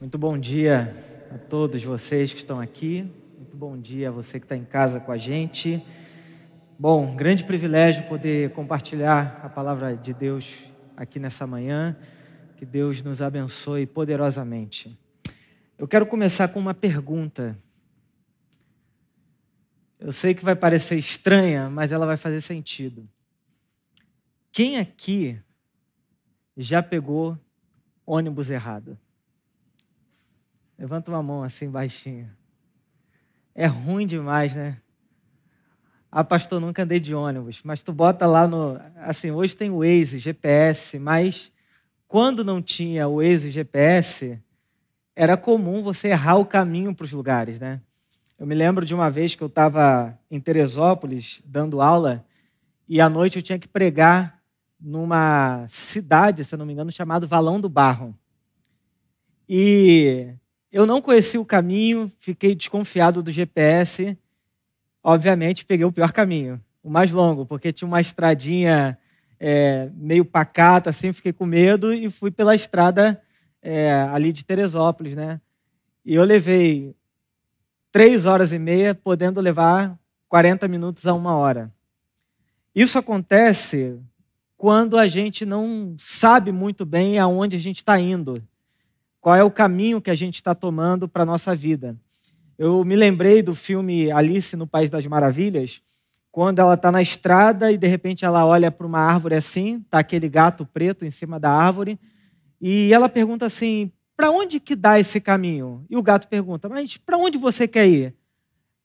Muito bom dia a todos vocês que estão aqui. Muito bom dia a você que está em casa com a gente. Bom, grande privilégio poder compartilhar a palavra de Deus aqui nessa manhã. Que Deus nos abençoe poderosamente. Eu quero começar com uma pergunta. Eu sei que vai parecer estranha, mas ela vai fazer sentido. Quem aqui já pegou ônibus errado? Levanta uma mão assim baixinho. É ruim demais, né? Ah, pastor, nunca andei de ônibus. Mas tu bota lá no. Assim, hoje tem Waze, GPS, mas quando não tinha o Waze GPS, era comum você errar o caminho para os lugares, né? Eu me lembro de uma vez que eu estava em Teresópolis dando aula e à noite eu tinha que pregar numa cidade, se eu não me engano, chamado Valão do Barro. E eu não conheci o caminho, fiquei desconfiado do GPS. Obviamente, peguei o pior caminho, o mais longo, porque tinha uma estradinha é, meio pacata, assim, fiquei com medo e fui pela estrada é, ali de Teresópolis, né? E eu levei três horas e meia, podendo levar 40 minutos a uma hora. Isso acontece quando a gente não sabe muito bem aonde a gente está indo qual é o caminho que a gente está tomando para a nossa vida. Eu me lembrei do filme Alice no País das Maravilhas, quando ela está na estrada e de repente ela olha para uma árvore assim, está aquele gato preto em cima da árvore, e ela pergunta assim: para onde que dá esse caminho? E o gato pergunta: mas para onde você quer ir?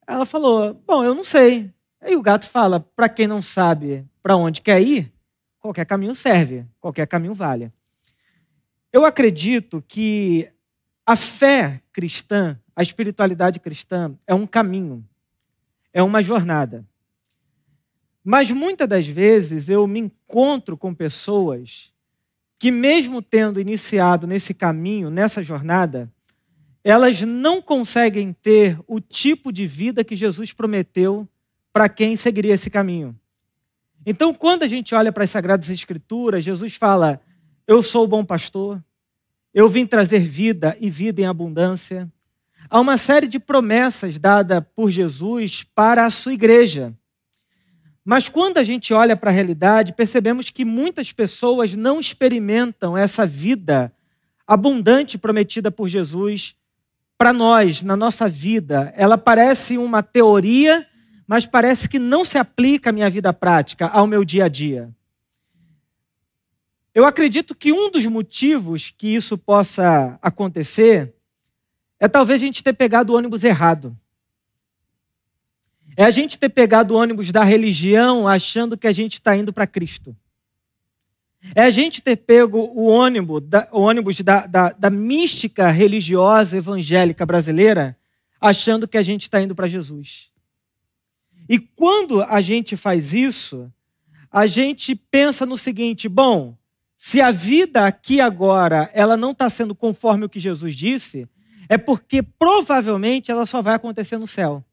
Ela falou: bom, eu não sei. Aí o gato fala: para quem não sabe para onde quer ir, qualquer caminho serve, qualquer caminho vale. Eu acredito que a fé cristã, a espiritualidade cristã, é um caminho, é uma jornada. Mas muitas das vezes eu me encontro com pessoas que, mesmo tendo iniciado nesse caminho, nessa jornada, elas não conseguem ter o tipo de vida que Jesus prometeu para quem seguiria esse caminho. Então, quando a gente olha para as Sagradas Escrituras, Jesus fala: eu sou o bom pastor, eu vim trazer vida e vida em abundância. Há uma série de promessas dadas por Jesus para a sua igreja. Mas quando a gente olha para a realidade, percebemos que muitas pessoas não experimentam essa vida abundante prometida por Jesus para nós, na nossa vida. Ela parece uma teoria, mas parece que não se aplica à minha vida prática, ao meu dia a dia. Eu acredito que um dos motivos que isso possa acontecer é talvez a gente ter pegado o ônibus errado. É a gente ter pegado o ônibus da religião achando que a gente está indo para Cristo. É a gente ter pego o ônibus, da, o ônibus da, da, da mística religiosa evangélica brasileira achando que a gente está indo para Jesus. E quando a gente faz isso, a gente pensa no seguinte: bom, se a vida aqui agora ela não está sendo conforme o que Jesus disse, é porque provavelmente ela só vai acontecer no céu.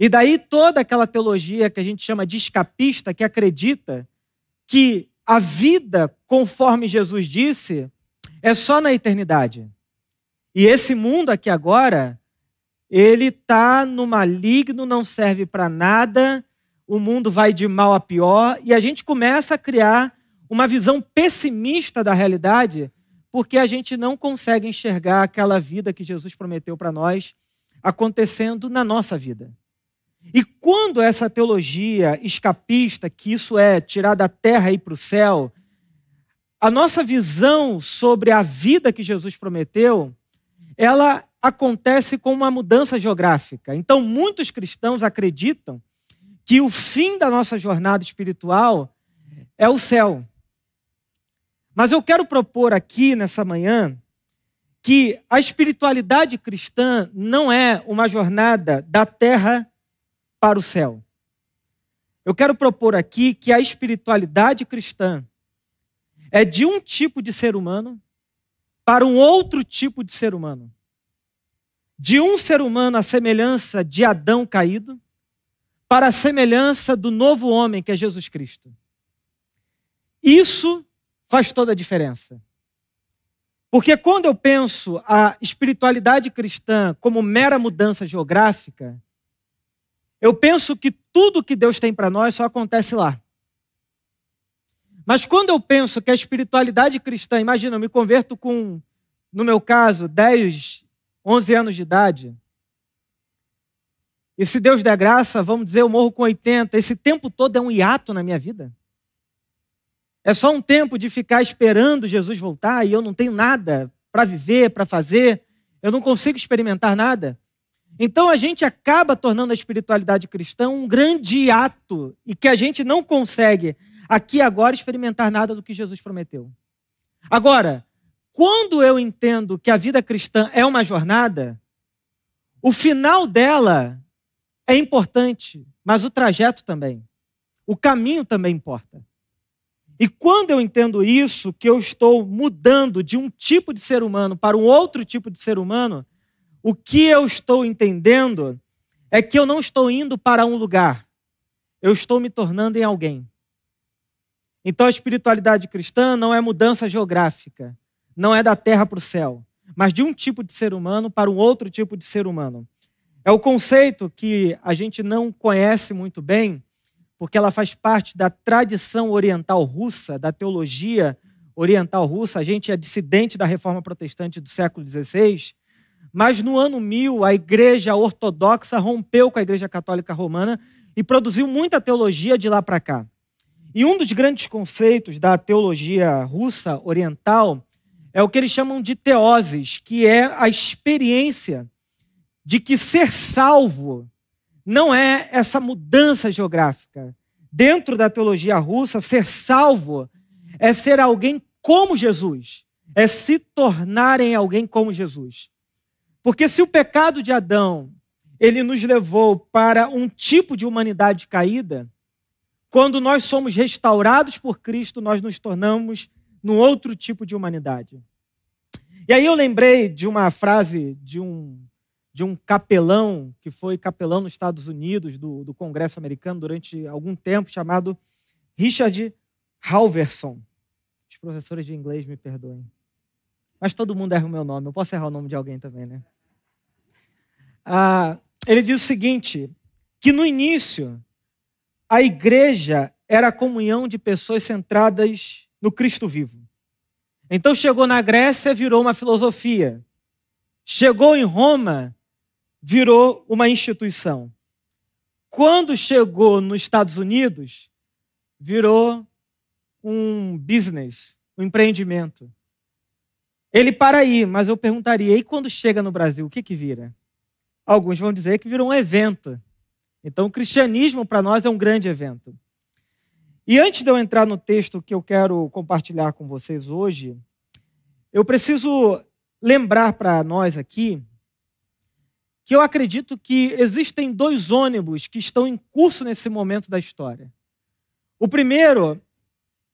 E daí toda aquela teologia que a gente chama de escapista, que acredita que a vida, conforme Jesus disse, é só na eternidade. E esse mundo aqui agora, ele está no maligno, não serve para nada, o mundo vai de mal a pior, e a gente começa a criar uma visão pessimista da realidade, porque a gente não consegue enxergar aquela vida que Jesus prometeu para nós acontecendo na nossa vida. E quando essa teologia escapista, que isso é tirar da terra e ir para o céu, a nossa visão sobre a vida que Jesus prometeu, ela acontece com uma mudança geográfica. Então, muitos cristãos acreditam que o fim da nossa jornada espiritual é o céu. Mas eu quero propor aqui nessa manhã que a espiritualidade cristã não é uma jornada da terra para o céu. Eu quero propor aqui que a espiritualidade cristã é de um tipo de ser humano para um outro tipo de ser humano. De um ser humano à semelhança de Adão caído, para a semelhança do novo homem que é Jesus Cristo. Isso faz toda a diferença. Porque quando eu penso a espiritualidade cristã como mera mudança geográfica, eu penso que tudo que Deus tem para nós só acontece lá. Mas quando eu penso que a espiritualidade cristã, imagina, eu me converto com, no meu caso, 10, 11 anos de idade. E se Deus der graça, vamos dizer, eu morro com 80. Esse tempo todo é um hiato na minha vida. É só um tempo de ficar esperando Jesus voltar e eu não tenho nada para viver, para fazer. Eu não consigo experimentar nada. Então a gente acaba tornando a espiritualidade cristã um grande ato e que a gente não consegue aqui agora experimentar nada do que Jesus prometeu. Agora, quando eu entendo que a vida cristã é uma jornada, o final dela é importante, mas o trajeto também. O caminho também importa. E quando eu entendo isso, que eu estou mudando de um tipo de ser humano para um outro tipo de ser humano, o que eu estou entendendo é que eu não estou indo para um lugar, eu estou me tornando em alguém. Então a espiritualidade cristã não é mudança geográfica, não é da terra para o céu, mas de um tipo de ser humano para um outro tipo de ser humano. É o conceito que a gente não conhece muito bem, porque ela faz parte da tradição oriental russa, da teologia oriental russa. A gente é dissidente da reforma protestante do século XVI, mas no ano 1000, a igreja ortodoxa rompeu com a igreja católica romana e produziu muita teologia de lá para cá. E um dos grandes conceitos da teologia russa oriental é o que eles chamam de teoses, que é a experiência de que ser salvo não é essa mudança geográfica. Dentro da teologia russa, ser salvo é ser alguém como Jesus, é se tornar em alguém como Jesus. Porque se o pecado de Adão ele nos levou para um tipo de humanidade caída, quando nós somos restaurados por Cristo, nós nos tornamos num outro tipo de humanidade. E aí eu lembrei de uma frase de um, de um capelão, que foi capelão nos Estados Unidos, do, do Congresso americano, durante algum tempo, chamado Richard Halverson. Os professores de inglês me perdoem. Mas todo mundo erra o meu nome. Eu posso errar o nome de alguém também, né? Ah, ele diz o seguinte: que no início a igreja era a comunhão de pessoas centradas no Cristo vivo. Então chegou na Grécia, virou uma filosofia. Chegou em Roma, virou uma instituição. Quando chegou nos Estados Unidos, virou um business, um empreendimento. Ele para aí, mas eu perguntaria, e quando chega no Brasil, o que que vira? Alguns vão dizer que virou um evento. Então, o cristianismo para nós é um grande evento. E antes de eu entrar no texto que eu quero compartilhar com vocês hoje, eu preciso lembrar para nós aqui que eu acredito que existem dois ônibus que estão em curso nesse momento da história. O primeiro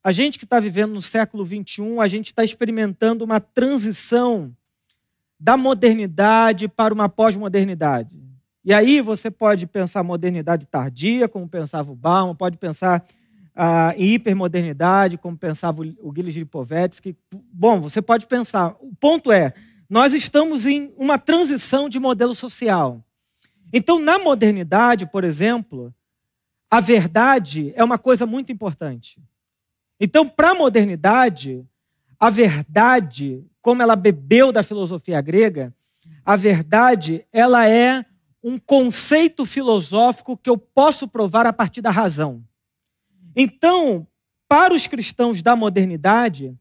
a gente que está vivendo no século XXI, a gente está experimentando uma transição da modernidade para uma pós-modernidade. E aí você pode pensar modernidade tardia, como pensava o Bauman, pode pensar ah, em hipermodernidade, como pensava o Gilles Lipovetsky. Bom, você pode pensar. O ponto é, nós estamos em uma transição de modelo social. Então, na modernidade, por exemplo, a verdade é uma coisa muito importante. Então, para a modernidade, a verdade, como ela bebeu da filosofia grega, a verdade, ela é um conceito filosófico que eu posso provar a partir da razão. Então, para os cristãos da modernidade,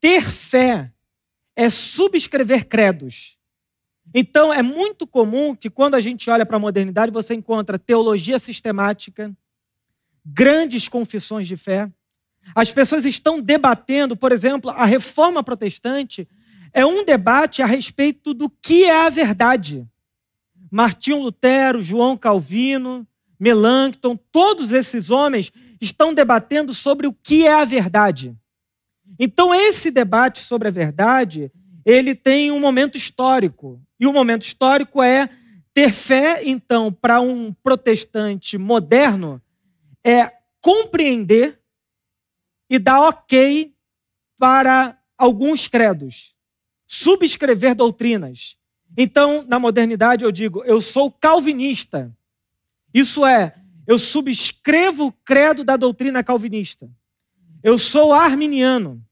ter fé é subscrever credos. Então, é muito comum que quando a gente olha para a modernidade, você encontra teologia sistemática, grandes confissões de fé, as pessoas estão debatendo, por exemplo, a reforma protestante é um debate a respeito do que é a verdade. Martinho Lutero, João Calvino, Melancton, todos esses homens estão debatendo sobre o que é a verdade. Então, esse debate sobre a verdade, ele tem um momento histórico. E o momento histórico é ter fé, então, para um protestante moderno, é compreender e dá ok para alguns credos. subscrever doutrinas. Então, na modernidade, eu digo, eu sou calvinista. Isso é, eu subscrevo o credo da doutrina calvinista. Eu sou arminiano.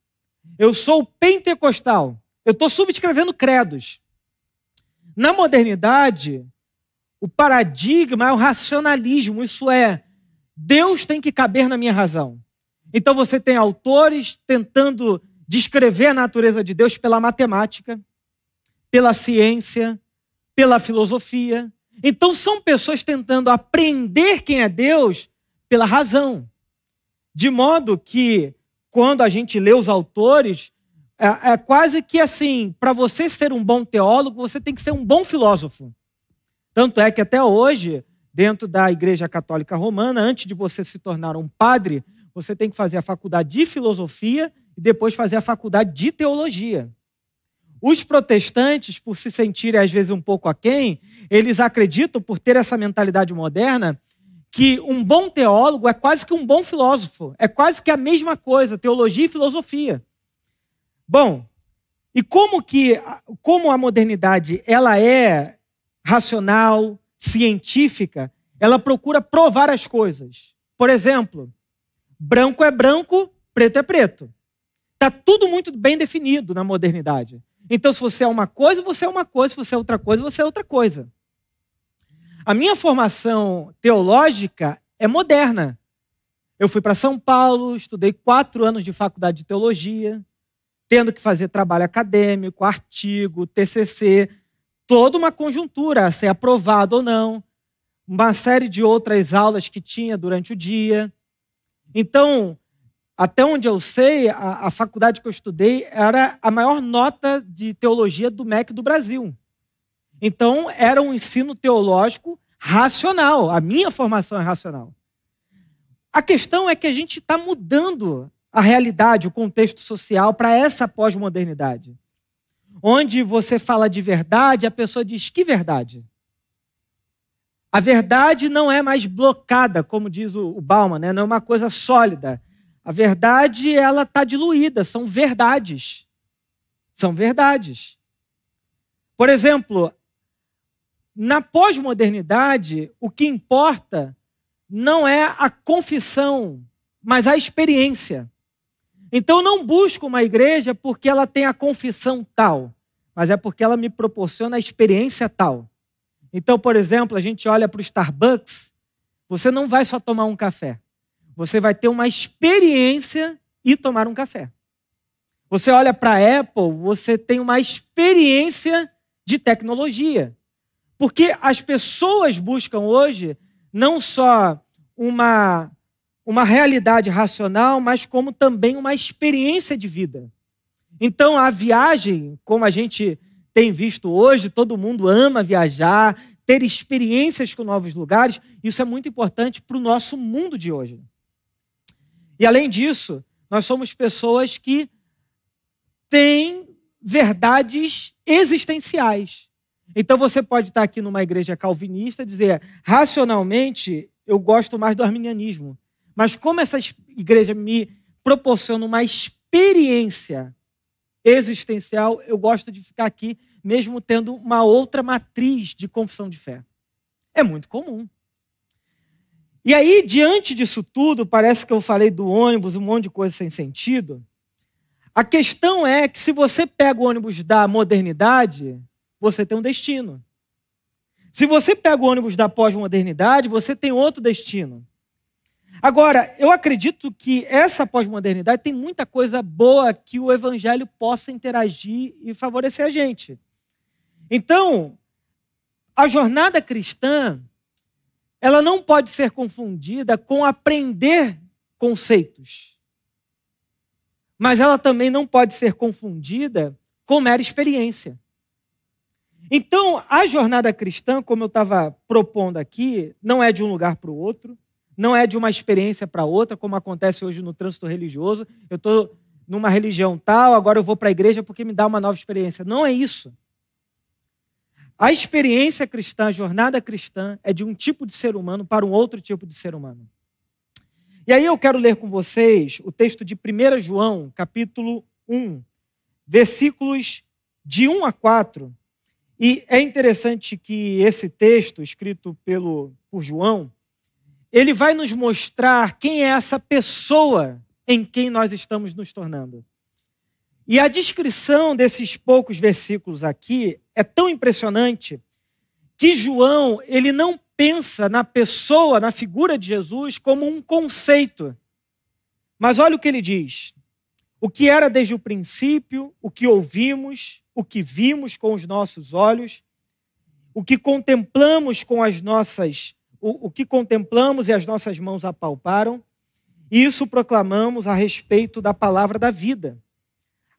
Eu sou pentecostal. Eu estou subscrevendo credos. Na modernidade, o paradigma é o racionalismo, isso é, Deus tem que caber na minha razão. Então você tem autores tentando descrever a natureza de Deus pela matemática, pela ciência, pela filosofia. Então são pessoas tentando aprender quem é Deus pela razão. De modo que, quando a gente lê os autores, é, é quase que assim: para você ser um bom teólogo, você tem que ser um bom filósofo. Tanto é que até hoje, dentro da Igreja Católica Romana, antes de você se tornar um padre, você tem que fazer a faculdade de filosofia e depois fazer a faculdade de teologia. Os protestantes, por se sentirem às vezes um pouco aquém, eles acreditam, por ter essa mentalidade moderna, que um bom teólogo é quase que um bom filósofo. É quase que a mesma coisa, teologia e filosofia. Bom, e como que como a modernidade ela é racional, científica, ela procura provar as coisas. Por exemplo, branco é branco, preto é preto. Está tudo muito bem definido na modernidade. Então, se você é uma coisa, você é uma coisa, se você é outra coisa, você é outra coisa. A minha formação teológica é moderna. Eu fui para São Paulo, estudei quatro anos de faculdade de teologia, tendo que fazer trabalho acadêmico, artigo, TCC, toda uma conjuntura, ser aprovado ou não, uma série de outras aulas que tinha durante o dia. Então, até onde eu sei, a, a, faculdade que eu estudei era a maior nota de teologia do MEC do Brasil. Então, era um ensino teológico racional. A minha formação é racional. A questão é que a gente está mudando a realidade, o contexto social para essa pós-modernidade onde você fala de verdade, a pessoa diz: que verdade? A verdade não é mais blocada, como diz o Bauman, né? não é uma coisa sólida. A verdade, ela está diluída, são verdades. São verdades. Por exemplo, na pós-modernidade, o que importa não é a confissão, mas a experiência. Então não busco uma igreja porque ela tem a confissão tal, mas é porque ela me proporciona a experiência tal. Então, por exemplo, a gente olha para o Starbucks, você não vai só tomar um café. Você vai ter uma experiência e tomar um café. Você olha para a Apple, você tem uma experiência de tecnologia. Porque as pessoas buscam hoje não só uma uma realidade racional, mas como também uma experiência de vida. Então, a viagem, como a gente tem visto hoje, todo mundo ama viajar, ter experiências com novos lugares, isso é muito importante para o nosso mundo de hoje. E além disso, nós somos pessoas que têm verdades existenciais. Então você pode estar aqui numa igreja calvinista e dizer, racionalmente, eu gosto mais do arminianismo. Mas como essa igreja me proporciona uma experiência existencial, eu gosto de ficar aqui, mesmo tendo uma outra matriz de confissão de fé. É muito comum. E aí, diante disso tudo, parece que eu falei do ônibus, um monte de coisa sem sentido. A questão é que se você pega o ônibus da modernidade, você tem um destino. Se você pega o ônibus da pós-modernidade, você tem outro destino. Agora, eu acredito que essa pós-modernidade tem muita coisa boa que o evangelho possa interagir e favorecer a gente. Então, a jornada cristã, ela não pode ser confundida com aprender conceitos. Mas ela também não pode ser confundida com mera experiência. Então, a jornada cristã, como eu estava propondo aqui, não é de um lugar para o outro, não é de uma experiência para outra, como acontece hoje no trânsito religioso. Eu estou numa religião tal, agora eu vou para a igreja porque me dá uma nova experiência. Não é isso. A experiência cristã, a jornada cristã, é de um tipo de ser humano para um outro tipo de ser humano. E aí eu quero ler com vocês o texto de 1 João, capítulo 1, versículos de 1 a 4. E é interessante que esse texto, escrito pelo, por João, ele vai nos mostrar quem é essa pessoa em quem nós estamos nos tornando. E a descrição desses poucos versículos aqui é tão impressionante que João, ele não pensa na pessoa, na figura de Jesus como um conceito. Mas olha o que ele diz: o que era desde o princípio, o que ouvimos, o que vimos com os nossos olhos, o que contemplamos com as nossas o, o que contemplamos e as nossas mãos apalparam, isso proclamamos a respeito da palavra da vida.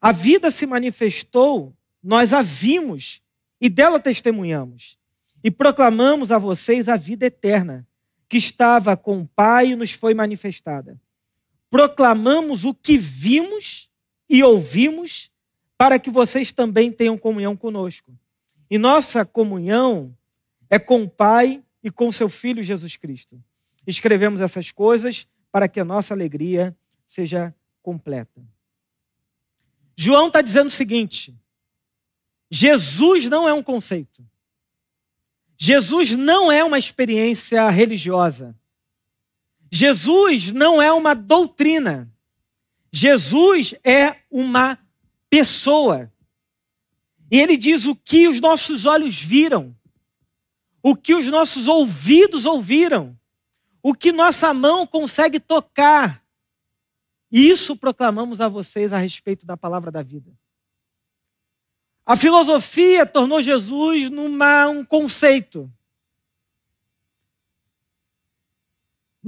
A vida se manifestou, nós a vimos e dela testemunhamos. E proclamamos a vocês a vida eterna, que estava com o Pai e nos foi manifestada. Proclamamos o que vimos e ouvimos, para que vocês também tenham comunhão conosco. E nossa comunhão é com o Pai e com seu Filho Jesus Cristo. Escrevemos essas coisas para que a nossa alegria seja completa. João está dizendo o seguinte: Jesus não é um conceito. Jesus não é uma experiência religiosa. Jesus não é uma doutrina. Jesus é uma pessoa. E ele diz o que os nossos olhos viram, o que os nossos ouvidos ouviram, o que nossa mão consegue tocar. Isso proclamamos a vocês a respeito da palavra da vida. A filosofia tornou Jesus numa, um conceito.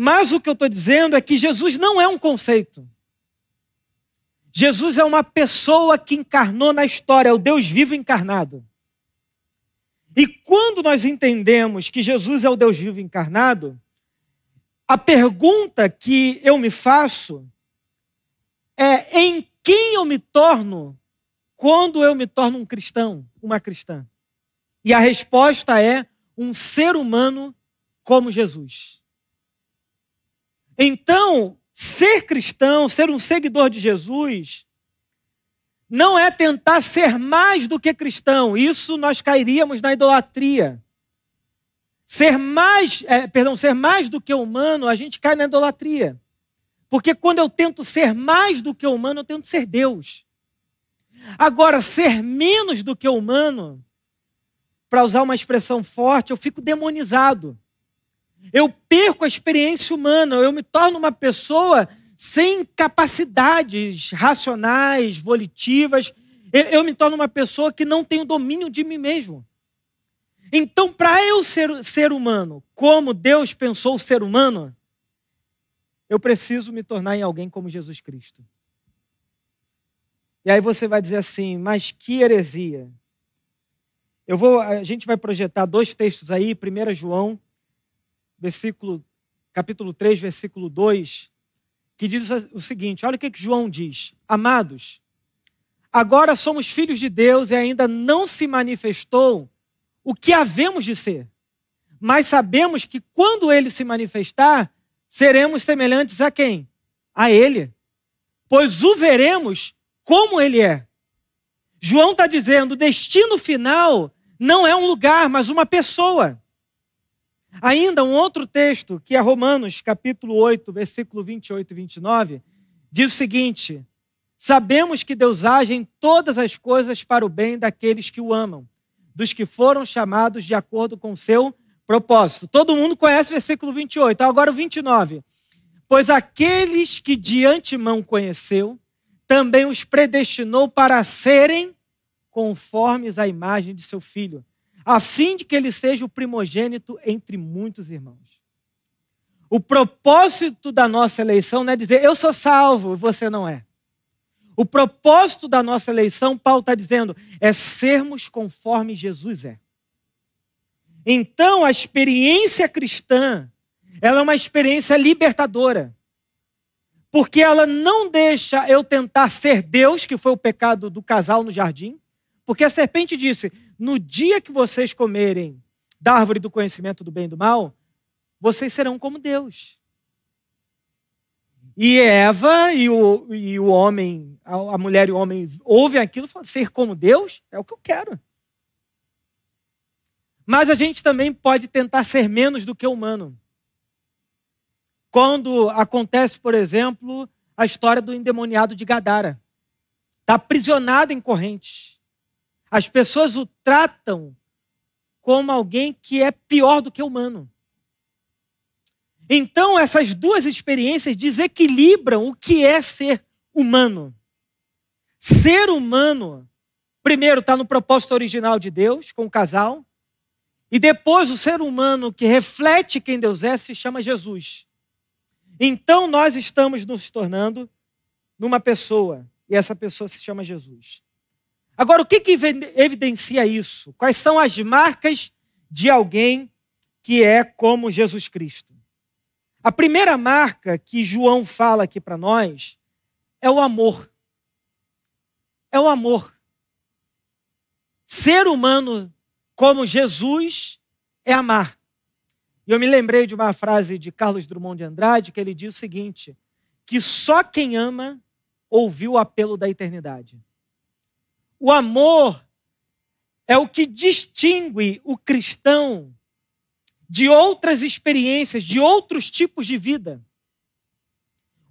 Mas o que eu estou dizendo é que Jesus não é um conceito. Jesus é uma pessoa que encarnou na história, é o Deus vivo encarnado. E quando nós entendemos que Jesus é o Deus vivo encarnado, a pergunta que eu me faço é: em quem eu me torno quando eu me torno um cristão, uma cristã? E a resposta é: um ser humano como Jesus. Então, ser cristão, ser um seguidor de Jesus, não é tentar ser mais do que cristão. Isso nós cairíamos na idolatria. Ser mais, é, perdão, ser mais do que humano, a gente cai na idolatria. Porque quando eu tento ser mais do que humano, eu tento ser Deus. Agora, ser menos do que humano, para usar uma expressão forte, eu fico demonizado. Eu perco a experiência humana, eu me torno uma pessoa sem capacidades racionais, volitivas, eu, me torno uma pessoa que não tem o domínio de mim mesmo. Então, para eu ser ser humano, como Deus pensou o ser humano, eu preciso me tornar em alguém como Jesus Cristo. E aí você vai dizer assim, mas que heresia. Eu vou, a gente vai projetar dois textos aí, 1 João, versículo, capítulo 3, versículo 2, que diz o seguinte: olha o que, que João diz. Amados, agora somos filhos de Deus e ainda não se manifestou o que havemos de ser. Mas sabemos que quando ele se manifestar, seremos semelhantes a quem? A ele. Pois o veremos como ele é. João está dizendo: o destino final não é um lugar, mas uma pessoa. Ainda um outro texto, que é Romanos, capítulo 8, versículo 28 e 29, diz o seguinte: Sabemos que Deus age em todas as coisas para o bem daqueles que o amam, dos que foram chamados de acordo com o seu propósito. Todo mundo conhece o versículo 28. Agora o 29. Pois aqueles que de antemão conheceu, também os predestinou para serem conformes à imagem de seu filho a fim de que ele seja o primogênito entre muitos irmãos. O propósito da nossa eleição não é dizer eu sou salvo você não é. O propósito da nossa eleição, Paulo está dizendo, é sermos conforme Jesus é. Então, a experiência cristã, ela é uma experiência libertadora. Porque ela não deixa eu tentar ser Deus, que foi o pecado do casal no jardim. Porque a serpente disse: no dia que vocês comerem da árvore do conhecimento do bem e do mal, vocês serão como Deus. E Eva e o, e o homem, a, a mulher e o homem ouvem aquilo e falam: ser como Deus é o que eu quero. Mas a gente também pode tentar ser menos do que humano. Quando acontece, por exemplo, a história do endemoniado de Gadara. Está aprisionado em correntes. As pessoas o tratam como alguém que é pior do que humano. Então, essas duas experiências desequilibram o que é ser humano. Ser humano, primeiro, está no propósito original de Deus, com o casal, e depois o ser humano que reflete quem Deus é se chama Jesus. Então, nós estamos nos tornando numa pessoa, e essa pessoa se chama Jesus. Agora, o que, que evidencia isso? Quais são as marcas de alguém que é como Jesus Cristo? A primeira marca que João fala aqui para nós é o amor. É o amor. Ser humano como Jesus é amar. E eu me lembrei de uma frase de Carlos Drummond de Andrade que ele diz o seguinte: que só quem ama ouviu o apelo da eternidade. O amor é o que distingue o cristão de outras experiências, de outros tipos de vida.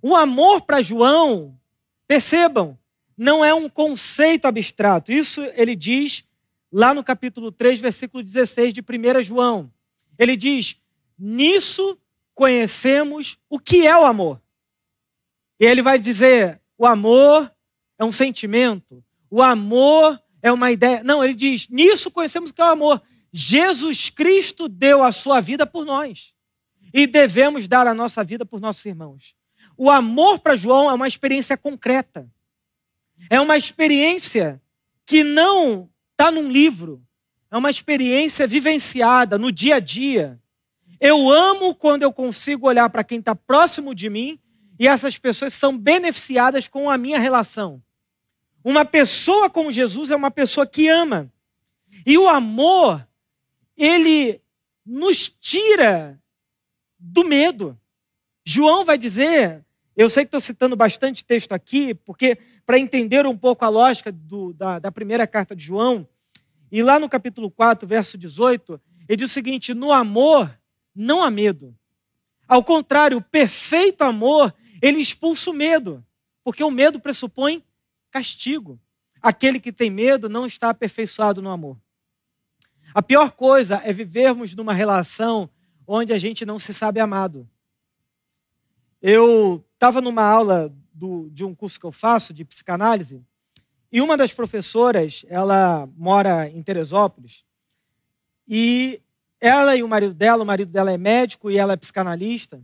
O amor para João, percebam, não é um conceito abstrato. Isso ele diz lá no capítulo 3, versículo 16 de 1 João. Ele diz: Nisso conhecemos o que é o amor. E ele vai dizer: o amor é um sentimento, o amor é uma ideia. Não, ele diz: Nisso conhecemos o que é o amor. Jesus Cristo deu a sua vida por nós. E devemos dar a nossa vida por nossos irmãos. O amor para João é uma experiência concreta. É uma experiência que não está num livro. É uma experiência vivenciada no dia a dia. Eu amo quando eu consigo olhar para quem está próximo de mim e essas pessoas são beneficiadas com a minha relação. Uma pessoa como Jesus é uma pessoa que ama. E o amor ele nos tira do medo. João vai dizer, eu sei que estou citando bastante texto aqui, porque para entender um pouco a lógica do, da, da primeira carta de João, e lá no capítulo 4, verso 18, ele diz o seguinte: no amor não há medo. Ao contrário, o perfeito amor, ele expulsa o medo, porque o medo pressupõe castigo. Aquele que tem medo não está aperfeiçoado no amor. A pior coisa é vivermos numa relação onde a gente não se sabe amado. Eu estava numa aula do, de um curso que eu faço de psicanálise e uma das professoras, ela mora em Teresópolis e ela e o marido dela, o marido dela é médico e ela é psicanalista,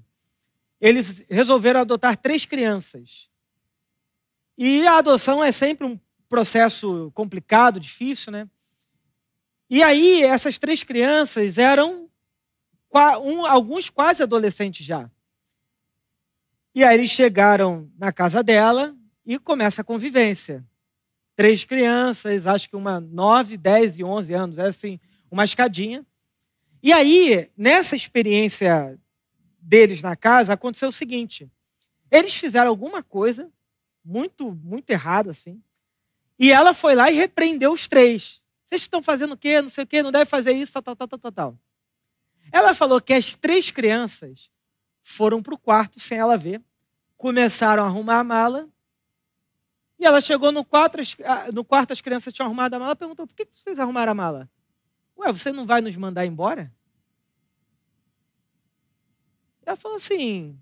eles resolveram adotar três crianças. E a adoção é sempre um processo complicado, difícil, né? E aí, essas três crianças eram um, alguns quase adolescentes já. E aí eles chegaram na casa dela e começa a convivência. Três crianças, acho que uma 9, 10 e 11 anos, é assim, uma escadinha. E aí, nessa experiência deles na casa, aconteceu o seguinte: eles fizeram alguma coisa muito, muito errada, assim, e ela foi lá e repreendeu os três. Vocês estão fazendo o quê? Não sei o quê, não deve fazer isso, tal, tal, tal, tal, tal. Ela falou que as três crianças foram para o quarto sem ela ver, começaram a arrumar a mala. E ela chegou no quarto, no quarto as crianças tinham arrumado a mala, perguntou: por que vocês arrumaram a mala? Ué, você não vai nos mandar embora? Ela falou assim.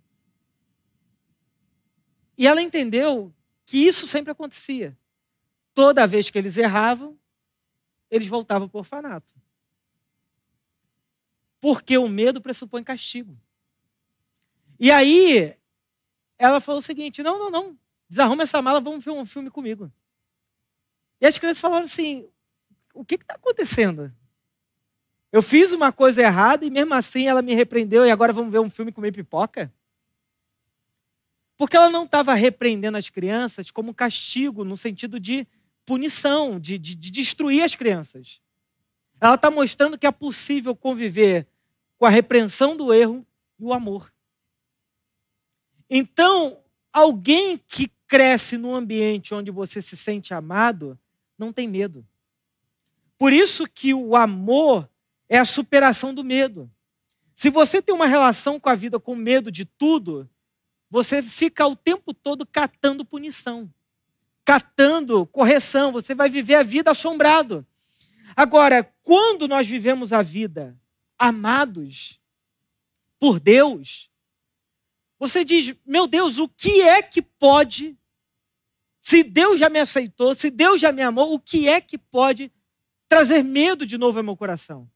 E ela entendeu que isso sempre acontecia. Toda vez que eles erravam, eles voltavam para o orfanato. Porque o medo pressupõe castigo. E aí, ela falou o seguinte: não, não, não, desarruma essa mala, vamos ver um filme comigo. E as crianças falaram assim: o que está acontecendo? Eu fiz uma coisa errada e mesmo assim ela me repreendeu e agora vamos ver um filme comer pipoca? Porque ela não estava repreendendo as crianças como castigo, no sentido de punição, de, de, de destruir as crianças. Ela está mostrando que é possível conviver com a repreensão do erro e o amor. Então, alguém que cresce num ambiente onde você se sente amado, não tem medo. Por isso que o amor é a superação do medo. Se você tem uma relação com a vida com medo de tudo, você fica o tempo todo catando punição, catando correção, você vai viver a vida assombrado. Agora, quando nós vivemos a vida amados por Deus, você diz: meu Deus, o que é que pode, se Deus já me aceitou, se Deus já me amou, o que é que pode trazer medo de novo ao meu coração?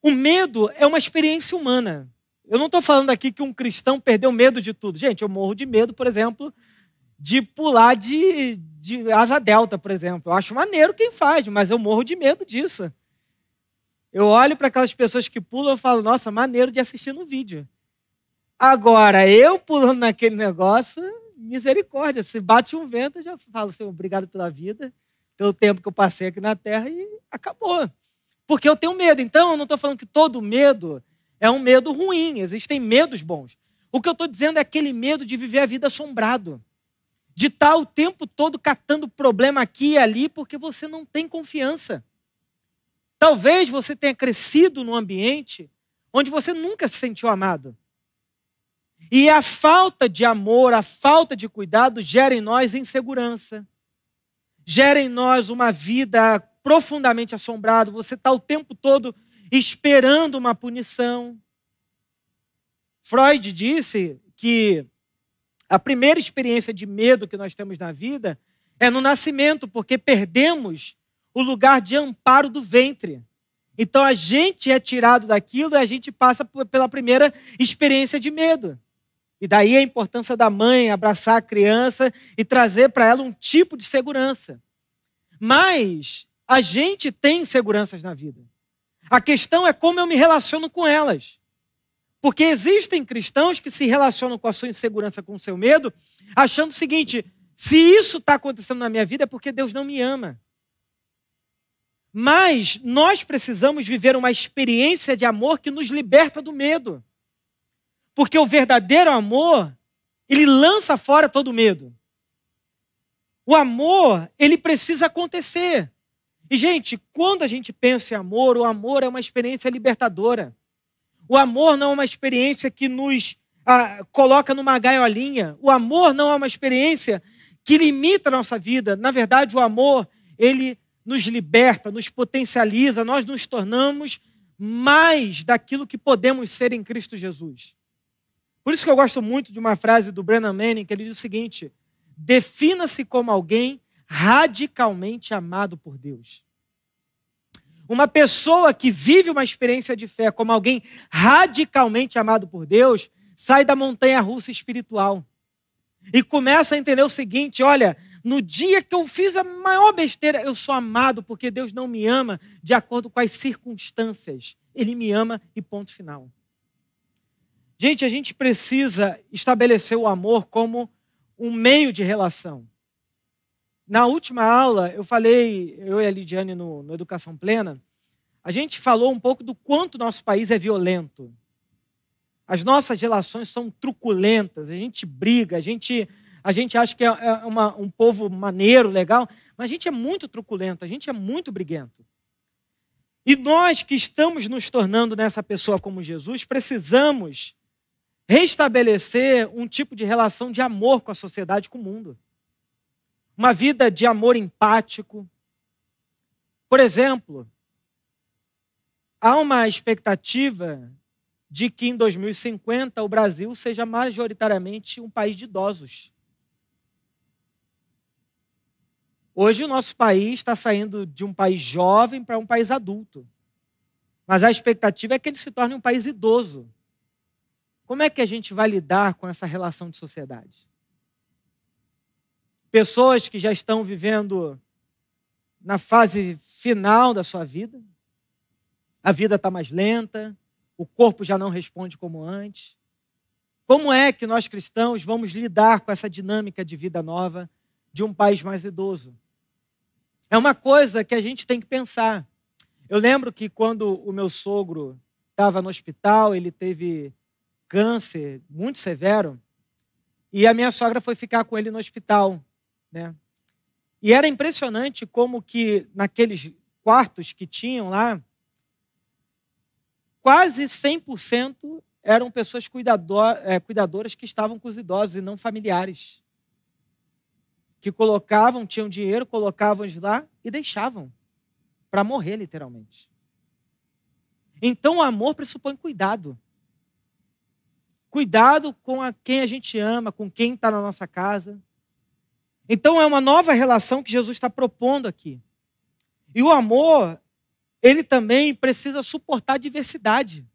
O medo é uma experiência humana. Eu não estou falando aqui que um cristão perdeu medo de tudo. Gente, eu morro de medo, por exemplo, de pular de, de asa delta, por exemplo. Eu acho maneiro quem faz, mas eu morro de medo disso. Eu olho para aquelas pessoas que pulam e falo, nossa, maneiro de assistir no vídeo. Agora, eu pulando naquele negócio, misericórdia. Se bate um vento, eu já falo, Senhor, obrigado pela vida, pelo tempo que eu passei aqui na terra e acabou. Porque eu tenho medo. Então, eu não estou falando que todo medo é um medo ruim. Existem medos bons. O que eu estou dizendo é aquele medo de viver a vida assombrado. De estar o tempo todo catando problema aqui e ali porque você não tem confiança. Talvez você tenha crescido num ambiente onde você nunca se sentiu amado. E a falta de amor, a falta de cuidado gera em nós insegurança, gera em nós uma vida profundamente assombrada. Você está o tempo todo esperando uma punição. Freud disse que a primeira experiência de medo que nós temos na vida é no nascimento, porque perdemos o lugar de amparo do ventre. Então a gente é tirado daquilo e a gente passa pela primeira experiência de medo. E daí a importância da mãe abraçar a criança e trazer para ela um tipo de segurança. Mas a gente tem inseguranças na vida. A questão é como eu me relaciono com elas. Porque existem cristãos que se relacionam com a sua insegurança, com o seu medo, achando o seguinte: se isso está acontecendo na minha vida é porque Deus não me ama. Mas nós precisamos viver uma experiência de amor que nos liberta do medo. Porque o verdadeiro amor, ele lança fora todo medo. O amor, ele precisa acontecer. E, gente, quando a gente pensa em amor, o amor é uma experiência libertadora. O amor não é uma experiência que nos ah, coloca numa gaiolinha. O amor não é uma experiência que limita a nossa vida. Na verdade, o amor, ele nos liberta, nos potencializa, nós nos tornamos mais daquilo que podemos ser em Cristo Jesus. Por isso que eu gosto muito de uma frase do Brennan Manning, que ele diz o seguinte: defina-se como alguém radicalmente amado por Deus. Uma pessoa que vive uma experiência de fé como alguém radicalmente amado por Deus, sai da montanha russa espiritual e começa a entender o seguinte: olha, no dia que eu fiz a maior besteira, eu sou amado porque Deus não me ama de acordo com as circunstâncias. Ele me ama e ponto final. Gente, a gente precisa estabelecer o amor como um meio de relação. Na última aula, eu falei, eu e a Lidiane no, no Educação Plena, a gente falou um pouco do quanto nosso país é violento. As nossas relações são truculentas, a gente briga, a gente, a gente acha que é, é uma, um povo maneiro, legal, mas a gente é muito truculento, a gente é muito briguento. E nós que estamos nos tornando nessa pessoa como Jesus, precisamos restabelecer um tipo de relação de amor com a sociedade, com o mundo. Uma vida de amor empático. Por exemplo, há uma expectativa de que em 2050 o Brasil seja majoritariamente um país de idosos. Hoje o nosso país está saindo de um país jovem para um país adulto. Mas a expectativa é que ele se torne um país idoso. Como é que a gente vai lidar com essa relação de sociedade? Pessoas que já estão vivendo na fase final da sua vida, a vida está mais lenta, o corpo já não responde como antes. Como é que nós cristãos vamos lidar com essa dinâmica de vida nova de um país mais idoso? É uma coisa que a gente tem que pensar. Eu lembro que quando o meu sogro estava no hospital, ele teve câncer muito severo, E a minha sogra foi ficar com ele no hospital, né? E era impressionante como que naqueles quartos que tinham lá, quase 100% eram pessoas cuidador, é, cuidadoras que estavam com os idosos e não familiares. Que colocavam, tinham dinheiro, colocavam lá e deixavam para morrer, literalmente. Então o amor pressupõe cuidado. Cuidado com a quem a gente ama, com quem está na nossa casa. Então é uma nova relação que Jesus está propondo aqui. E o amor, ele também precisa suportar a diversidade.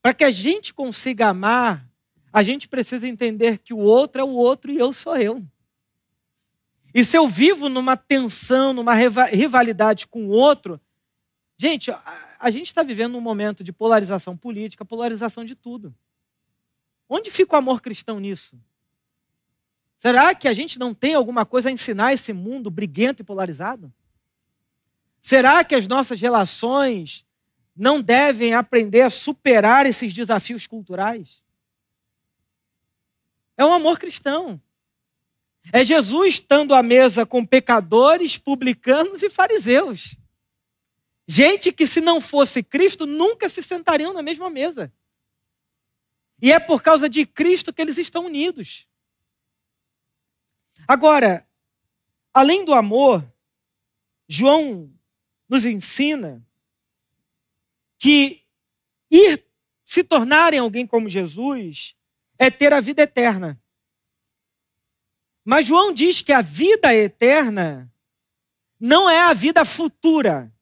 Para que a gente consiga amar, a gente precisa entender que o outro é o outro e eu sou eu. E se eu vivo numa tensão, numa rivalidade com o outro, gente, a, a gente está vivendo um momento de polarização política, polarização de tudo. Onde fica o amor cristão nisso? Será que a gente não tem alguma coisa a ensinar esse mundo briguento e polarizado? Será que as nossas relações não devem aprender a superar esses desafios culturais? É um amor cristão. É Jesus estando à mesa com pecadores, publicanos e fariseus. Gente que, se não fosse Cristo, nunca se sentariam na mesma mesa. E é por causa de Cristo que eles estão unidos. Agora, além do amor, João nos ensina que ir se tornarem alguém como Jesus é ter a vida eterna. Mas João diz que a vida eterna não é a vida futura,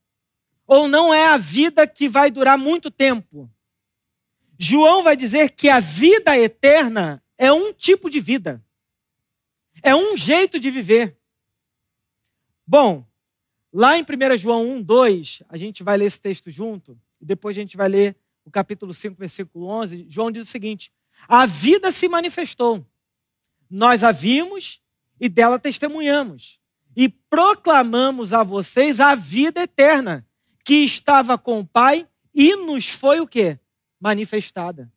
ou não é a vida que vai durar muito tempo. João vai dizer que a vida eterna é um tipo de vida, é um jeito de viver. Bom, lá em 1 João 1, 2, a gente vai ler esse texto junto, e depois a gente vai ler o capítulo 5, versículo 11. João diz o seguinte: A vida se manifestou, nós a vimos e dela testemunhamos, e proclamamos a vocês a vida eterna, que estava com o Pai e nos foi o quê? manifestada.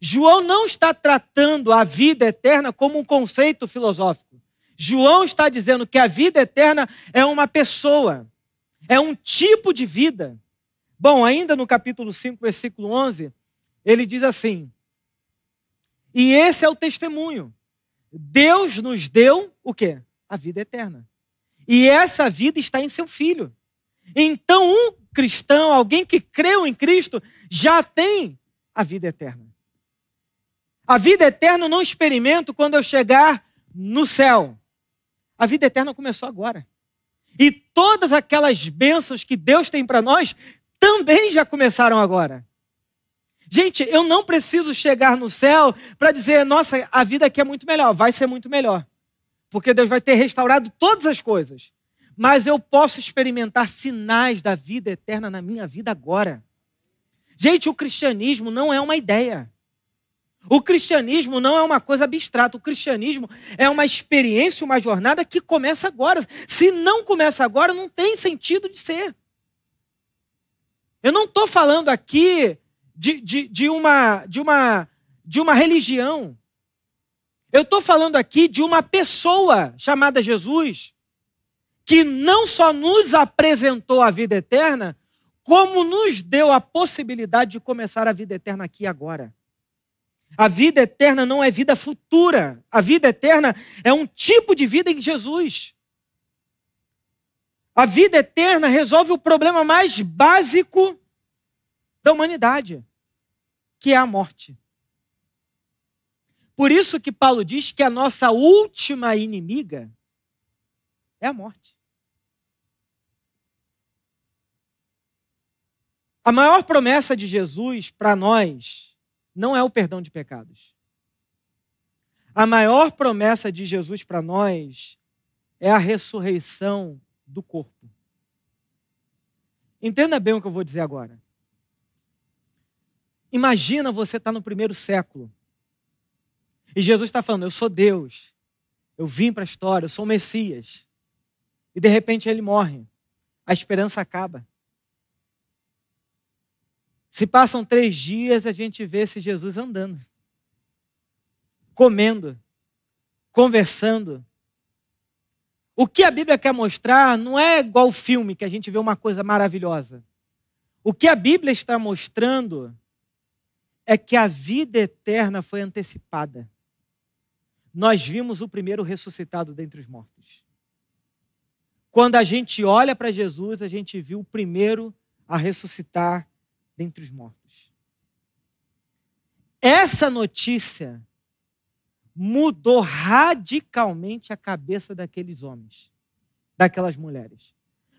João não está tratando a vida eterna como um conceito filosófico. João está dizendo que a vida eterna é uma pessoa, é um tipo de vida. Bom, ainda no capítulo 5, versículo 11, ele diz assim: E esse é o testemunho. Deus nos deu o quê? A vida eterna. E essa vida está em seu filho. Então, um cristão, alguém que creu em Cristo, já tem a vida eterna. A vida eterna eu não experimento quando eu chegar no céu. A vida eterna começou agora. E todas aquelas bênçãos que Deus tem para nós também já começaram agora. Gente, eu não preciso chegar no céu para dizer, nossa, a vida aqui é muito melhor. Vai ser muito melhor. Porque Deus vai ter restaurado todas as coisas. Mas eu posso experimentar sinais da vida eterna na minha vida agora. Gente, o cristianismo não é uma ideia. O cristianismo não é uma coisa abstrata. O cristianismo é uma experiência, uma jornada que começa agora. Se não começa agora, não tem sentido de ser. Eu não estou falando aqui de, de, de, uma, de, uma, de uma religião. Eu estou falando aqui de uma pessoa chamada Jesus, que não só nos apresentou a vida eterna, como nos deu a possibilidade de começar a vida eterna aqui agora. A vida eterna não é vida futura. A vida eterna é um tipo de vida em Jesus. A vida eterna resolve o problema mais básico da humanidade, que é a morte. Por isso que Paulo diz que a nossa última inimiga é a morte. A maior promessa de Jesus para nós não é o perdão de pecados. A maior promessa de Jesus para nós é a ressurreição do corpo. Entenda bem o que eu vou dizer agora. Imagina você estar tá no primeiro século. E Jesus está falando: Eu sou Deus. Eu vim para a história, eu sou o Messias. E de repente ele morre. A esperança acaba. Se passam três dias, a gente vê esse Jesus andando, comendo, conversando. O que a Bíblia quer mostrar não é igual o filme que a gente vê uma coisa maravilhosa. O que a Bíblia está mostrando é que a vida eterna foi antecipada. Nós vimos o primeiro ressuscitado dentre os mortos. Quando a gente olha para Jesus, a gente viu o primeiro a ressuscitar dentre os mortos. Essa notícia mudou radicalmente a cabeça daqueles homens, daquelas mulheres.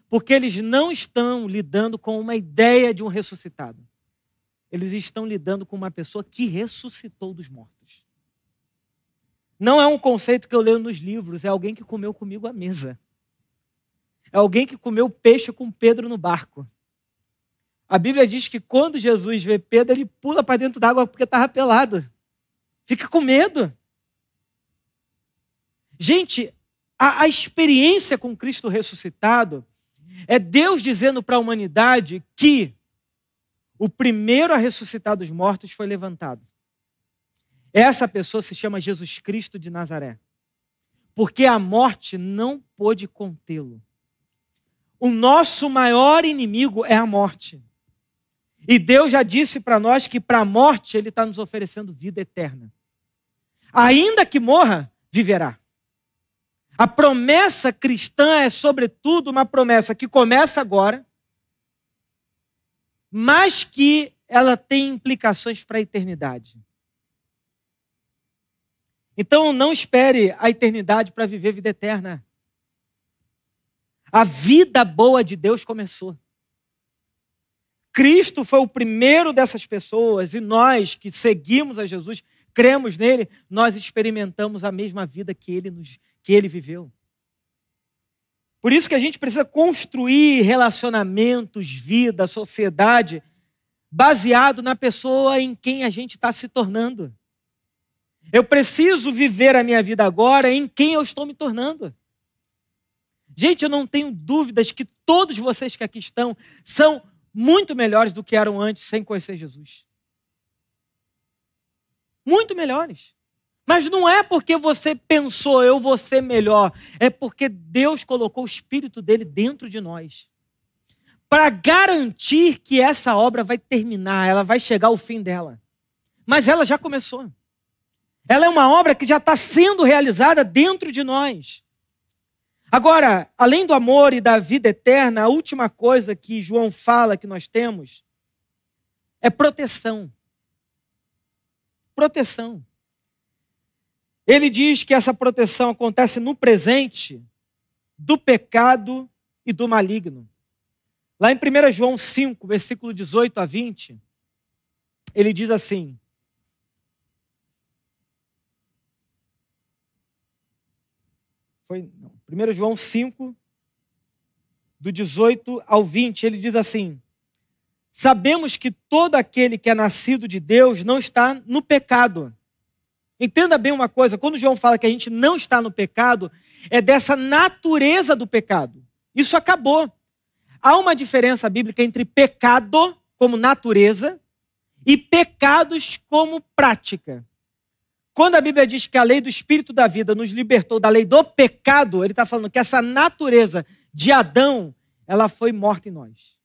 Porque eles não estão lidando com uma ideia de um ressuscitado. Eles estão lidando com uma pessoa que ressuscitou dos mortos. Não é um conceito que eu leio nos livros, é alguém que comeu comigo à mesa. É alguém que comeu peixe com Pedro no barco. A Bíblia diz que quando Jesus vê Pedro, ele pula para dentro d'água porque estava pelado. Fica com medo. Gente, a, a experiência com Cristo ressuscitado é Deus dizendo para a humanidade que o primeiro a ressuscitar dos mortos foi levantado. Essa pessoa se chama Jesus Cristo de Nazaré. Porque a morte não pôde contê-lo. O nosso maior inimigo é a morte. E Deus já disse para nós que para a morte Ele está nos oferecendo vida eterna. Ainda que morra, viverá. A promessa cristã é, sobretudo, uma promessa que começa agora, mas que ela tem implicações para a eternidade. Então, não espere a eternidade para viver vida eterna. A vida boa de Deus começou. Cristo foi o primeiro dessas pessoas e nós que seguimos a Jesus, cremos nele, nós experimentamos a mesma vida que ele, nos, que ele viveu. Por isso que a gente precisa construir relacionamentos, vida, sociedade, baseado na pessoa em quem a gente está se tornando. Eu preciso viver a minha vida agora em quem eu estou me tornando. Gente, eu não tenho dúvidas que todos vocês que aqui estão são muito melhores do que eram antes sem conhecer Jesus. Muito melhores. Mas não é porque você pensou, eu vou ser melhor. É porque Deus colocou o Espírito dele dentro de nós. Para garantir que essa obra vai terminar, ela vai chegar ao fim dela. Mas ela já começou. Ela é uma obra que já está sendo realizada dentro de nós. Agora, além do amor e da vida eterna, a última coisa que João fala que nós temos é proteção. Proteção. Ele diz que essa proteção acontece no presente do pecado e do maligno. Lá em 1 João 5, versículo 18 a 20, ele diz assim: Foi, não, 1 João 5, do 18 ao 20, ele diz assim: Sabemos que todo aquele que é nascido de Deus não está no pecado. Entenda bem uma coisa: quando João fala que a gente não está no pecado, é dessa natureza do pecado. Isso acabou. Há uma diferença bíblica entre pecado como natureza e pecados como prática. Quando a Bíblia diz que a lei do Espírito da vida nos libertou da lei do pecado, ele está falando que essa natureza de Adão, ela foi morta em nós.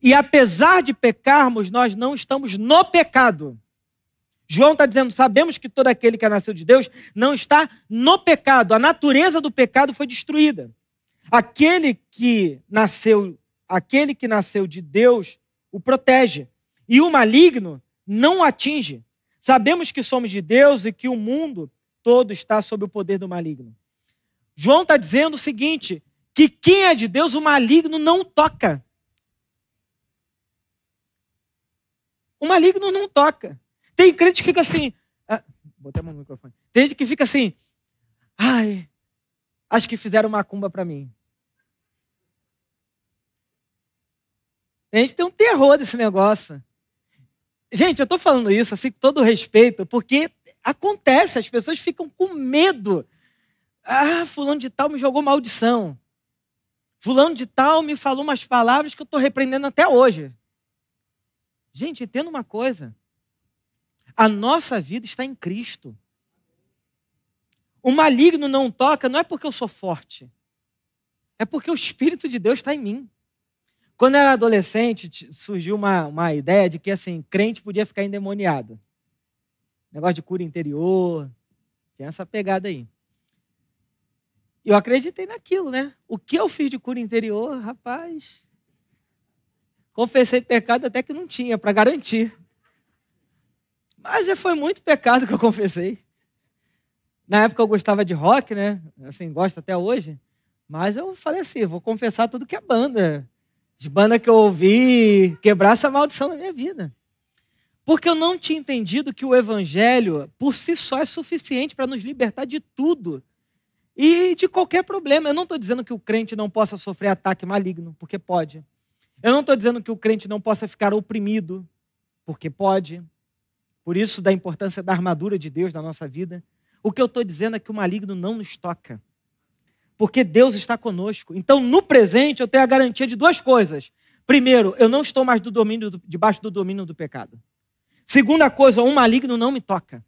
E apesar de pecarmos, nós não estamos no pecado. João está dizendo: sabemos que todo aquele que é nasceu de Deus não está no pecado. A natureza do pecado foi destruída. Aquele que nasceu, aquele que nasceu de Deus, o protege. E o maligno não o atinge. Sabemos que somos de Deus e que o mundo todo está sob o poder do maligno. João está dizendo o seguinte: que quem é de Deus, o maligno não toca. O maligno não toca. Tem crente que fica assim. Ah, botei a mão no microfone. Tem gente que fica assim. Ai, acho que fizeram uma cumba para mim. A gente tem um terror desse negócio. Gente, eu estou falando isso assim com todo respeito, porque acontece, as pessoas ficam com medo. Ah, fulano de tal me jogou maldição. Fulano de tal me falou umas palavras que eu estou repreendendo até hoje. Gente, entenda uma coisa. A nossa vida está em Cristo. O maligno não toca não é porque eu sou forte, é porque o Espírito de Deus está em mim. Quando eu era adolescente, surgiu uma, uma ideia de que assim, crente podia ficar endemoniado. Negócio de cura interior, tinha essa pegada aí. Eu acreditei naquilo, né? O que eu fiz de cura interior, rapaz. Confessei pecado até que não tinha, para garantir. Mas foi muito pecado que eu confessei. Na época eu gostava de rock, né? Assim, gosto até hoje. Mas eu falei assim, vou confessar tudo que é banda. De banda que eu ouvi, quebrar essa maldição na minha vida. Porque eu não tinha entendido que o evangelho, por si só, é suficiente para nos libertar de tudo. E de qualquer problema. Eu não estou dizendo que o crente não possa sofrer ataque maligno, porque pode. Eu não estou dizendo que o crente não possa ficar oprimido, porque pode. Por isso, da importância da armadura de Deus na nossa vida. O que eu estou dizendo é que o maligno não nos toca. Porque Deus está conosco. Então, no presente, eu tenho a garantia de duas coisas. Primeiro, eu não estou mais do domínio do, debaixo do domínio do pecado. Segunda coisa, um maligno não me toca.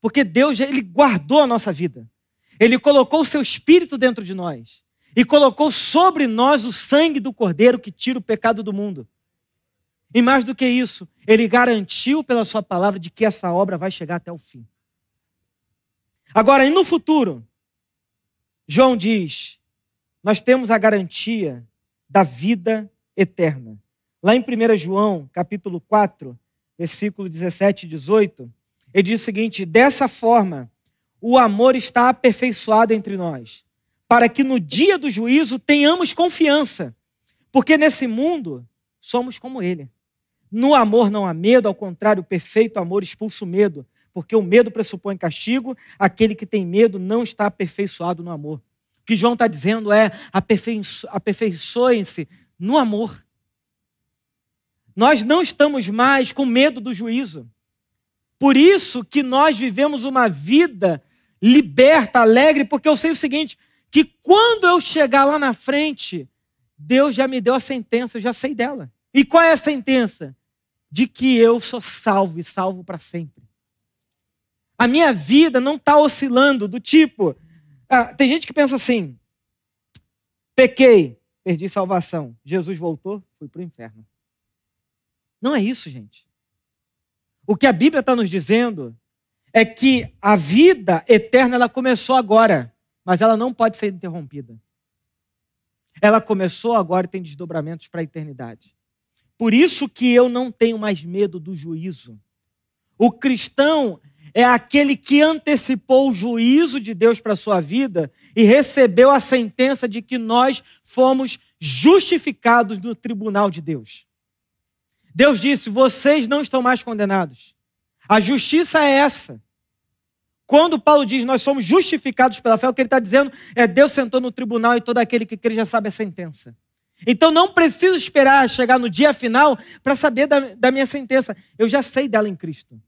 Porque Deus, ele guardou a nossa vida. Ele colocou o seu espírito dentro de nós. E colocou sobre nós o sangue do cordeiro que tira o pecado do mundo. E mais do que isso, ele garantiu pela sua palavra de que essa obra vai chegar até o fim. Agora, e no futuro? João diz: nós temos a garantia da vida eterna. Lá em 1 João, capítulo 4, versículo 17 e 18, ele diz o seguinte: dessa forma, o amor está aperfeiçoado entre nós, para que no dia do juízo tenhamos confiança, porque nesse mundo somos como ele. No amor não há medo, ao contrário, o perfeito amor expulsa o medo, porque o medo pressupõe castigo, aquele que tem medo não está aperfeiçoado no amor. O que João está dizendo é: aperfeiçoem-se no amor. Nós não estamos mais com medo do juízo. Por isso que nós vivemos uma vida liberta, alegre, porque eu sei o seguinte: que quando eu chegar lá na frente, Deus já me deu a sentença, eu já sei dela. E qual é a sentença? De que eu sou salvo e salvo para sempre. A minha vida não está oscilando do tipo. Ah, tem gente que pensa assim: pequei, perdi salvação. Jesus voltou, fui para o inferno. Não é isso, gente. O que a Bíblia está nos dizendo é que a vida eterna ela começou agora, mas ela não pode ser interrompida. Ela começou agora e tem desdobramentos para a eternidade. Por isso que eu não tenho mais medo do juízo. O cristão é aquele que antecipou o juízo de Deus para a sua vida e recebeu a sentença de que nós fomos justificados no tribunal de Deus. Deus disse: vocês não estão mais condenados. A justiça é essa. Quando Paulo diz nós somos justificados pela fé, o que ele está dizendo é Deus sentou no tribunal e todo aquele que crê já sabe a sentença. Então não preciso esperar chegar no dia final para saber da, da minha sentença. Eu já sei dela em Cristo.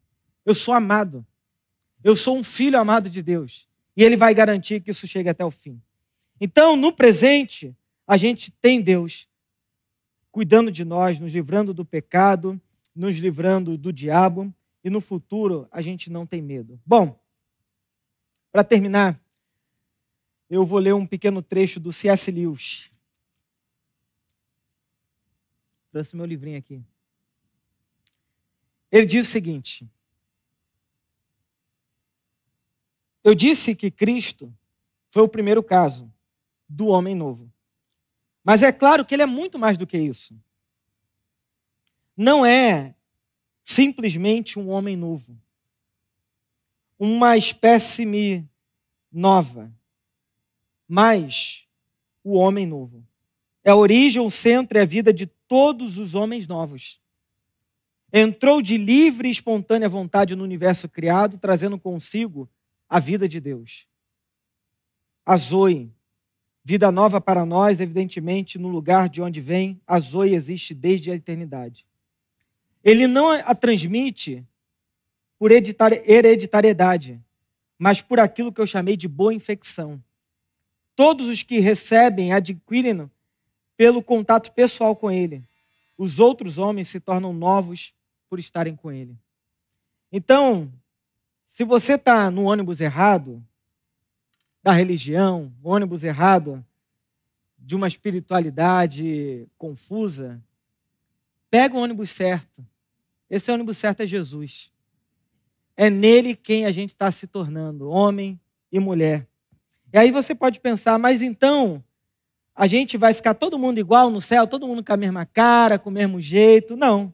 Eu sou amado. Eu sou um filho amado de Deus. E Ele vai garantir que isso chegue até o fim. Então, no presente, a gente tem Deus cuidando de nós, nos livrando do pecado, nos livrando do diabo. E no futuro, a gente não tem medo. Bom, para terminar, eu vou ler um pequeno trecho do C.S. Lewis. Trouxe meu livrinho aqui. Ele diz o seguinte: Eu disse que Cristo foi o primeiro caso do homem novo. Mas é claro que ele é muito mais do que isso. Não é simplesmente um homem novo. Uma espécime nova. Mas o homem novo. É a origem, o centro e a vida de todos os homens novos. Entrou de livre e espontânea vontade no universo criado, trazendo consigo a vida de Deus. A Zoe, vida nova para nós, evidentemente, no lugar de onde vem, a Zoe existe desde a eternidade. Ele não a transmite por hereditariedade, mas por aquilo que eu chamei de boa infecção. Todos os que recebem adquirem pelo contato pessoal com ele. Os outros homens se tornam novos por estarem com ele. Então, se você está no ônibus errado, da religião, ônibus errado, de uma espiritualidade confusa, pega o ônibus certo. Esse ônibus certo é Jesus. É nele quem a gente está se tornando, homem e mulher. E aí você pode pensar, mas então a gente vai ficar todo mundo igual no céu, todo mundo com a mesma cara, com o mesmo jeito? Não.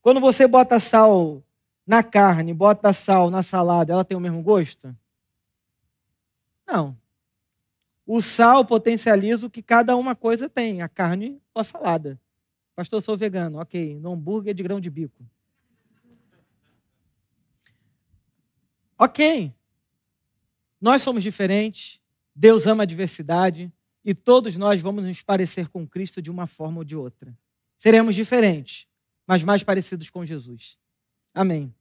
Quando você bota sal na carne, bota sal na salada, ela tem o mesmo gosto? Não. O sal potencializa o que cada uma coisa tem, a carne ou a salada. Pastor, sou vegano. Ok, no hambúrguer de grão de bico. Ok. Nós somos diferentes, Deus ama a diversidade e todos nós vamos nos parecer com Cristo de uma forma ou de outra. Seremos diferentes, mas mais parecidos com Jesus. Amém.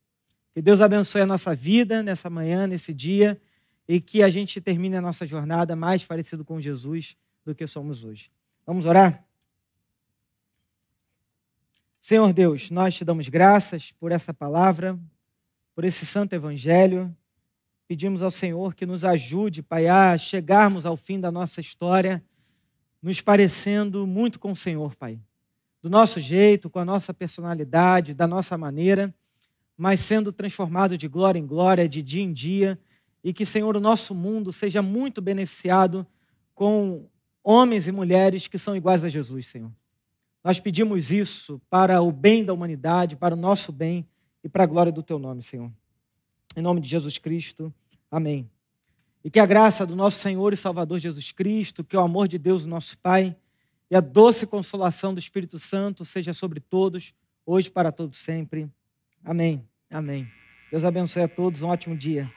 Que Deus abençoe a nossa vida nessa manhã, nesse dia, e que a gente termine a nossa jornada mais parecido com Jesus do que somos hoje. Vamos orar? Senhor Deus, nós te damos graças por essa palavra, por esse santo evangelho. Pedimos ao Senhor que nos ajude, Pai, a chegarmos ao fim da nossa história, nos parecendo muito com o Senhor, Pai. Do nosso jeito, com a nossa personalidade, da nossa maneira mas sendo transformado de glória em glória, de dia em dia, e que, Senhor, o nosso mundo seja muito beneficiado com homens e mulheres que são iguais a Jesus, Senhor. Nós pedimos isso para o bem da humanidade, para o nosso bem e para a glória do Teu nome, Senhor. Em nome de Jesus Cristo, amém. E que a graça do nosso Senhor e Salvador Jesus Cristo, que o amor de Deus, nosso Pai, e a doce consolação do Espírito Santo seja sobre todos, hoje para todos sempre. Amém. Amém. Deus abençoe a todos. Um ótimo dia.